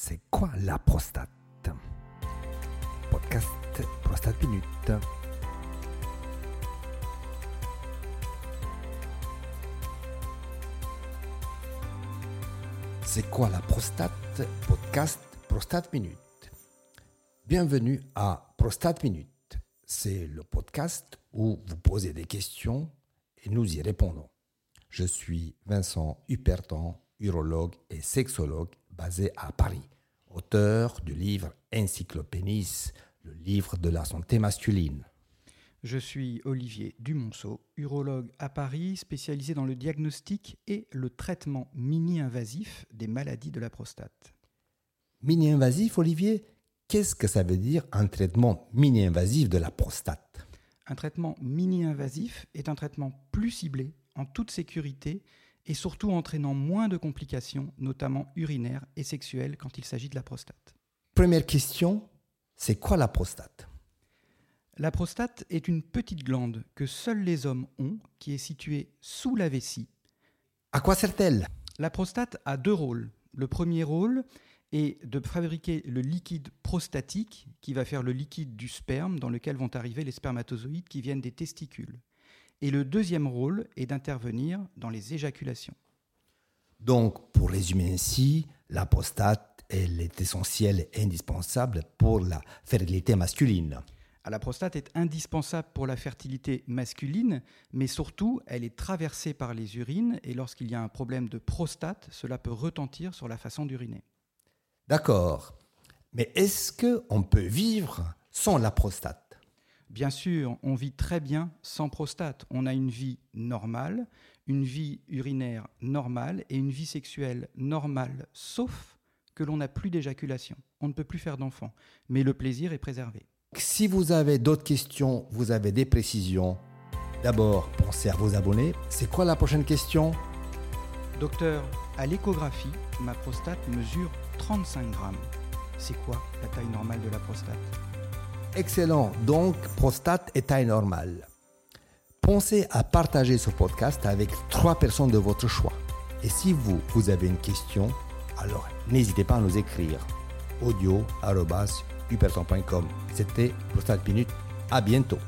C'est quoi la prostate Podcast Prostate Minute. C'est quoi la prostate Podcast Prostate Minute. Bienvenue à Prostate Minute. C'est le podcast où vous posez des questions et nous y répondons. Je suis Vincent Hupertan, urologue et sexologue basé à Paris, auteur du livre Encyclopénis, le livre de la santé masculine. Je suis Olivier Dumonceau, urologue à Paris, spécialisé dans le diagnostic et le traitement mini-invasif des maladies de la prostate. Mini-invasif, Olivier Qu'est-ce que ça veut dire un traitement mini-invasif de la prostate? Un traitement mini-invasif est un traitement plus ciblé, en toute sécurité et surtout entraînant moins de complications, notamment urinaires et sexuelles quand il s'agit de la prostate. Première question, c'est quoi la prostate? La prostate est une petite glande que seuls les hommes ont, qui est située sous la vessie. À quoi sert-elle? La prostate a deux rôles. Le premier rôle est de fabriquer le liquide prostatique qui va faire le liquide du sperme dans lequel vont arriver les spermatozoïdes qui viennent des testicules. Et le deuxième rôle est d'intervenir dans les éjaculations. Donc, pour résumer ainsi, la prostate, elle est essentielle et indispensable pour la fertilité masculine. Ah, la prostate est indispensable pour la fertilité masculine, mais surtout, elle est traversée par les urines et lorsqu'il y a un problème de prostate, cela peut retentir sur la façon d'uriner. D'accord. Mais est-ce qu'on peut vivre sans la prostate? Bien sûr, on vit très bien sans prostate. On a une vie normale, une vie urinaire normale et une vie sexuelle normale, sauf que l'on n'a plus d'éjaculation. On ne peut plus faire d'enfants, mais le plaisir est préservé. Si vous avez d'autres questions, vous avez des précisions, d'abord pensez à vous abonner. C'est quoi la prochaine question? Docteur, à l'échographie, ma prostate mesure 35 grammes. C'est quoi la taille normale de la prostate? Excellent. Donc, prostate est taille normale. Pensez à partager ce podcast avec trois personnes de votre choix. Et si vous, vous avez une question, alors n'hésitez pas à nous écrire audio.com. C'était Prostate Minute. À bientôt.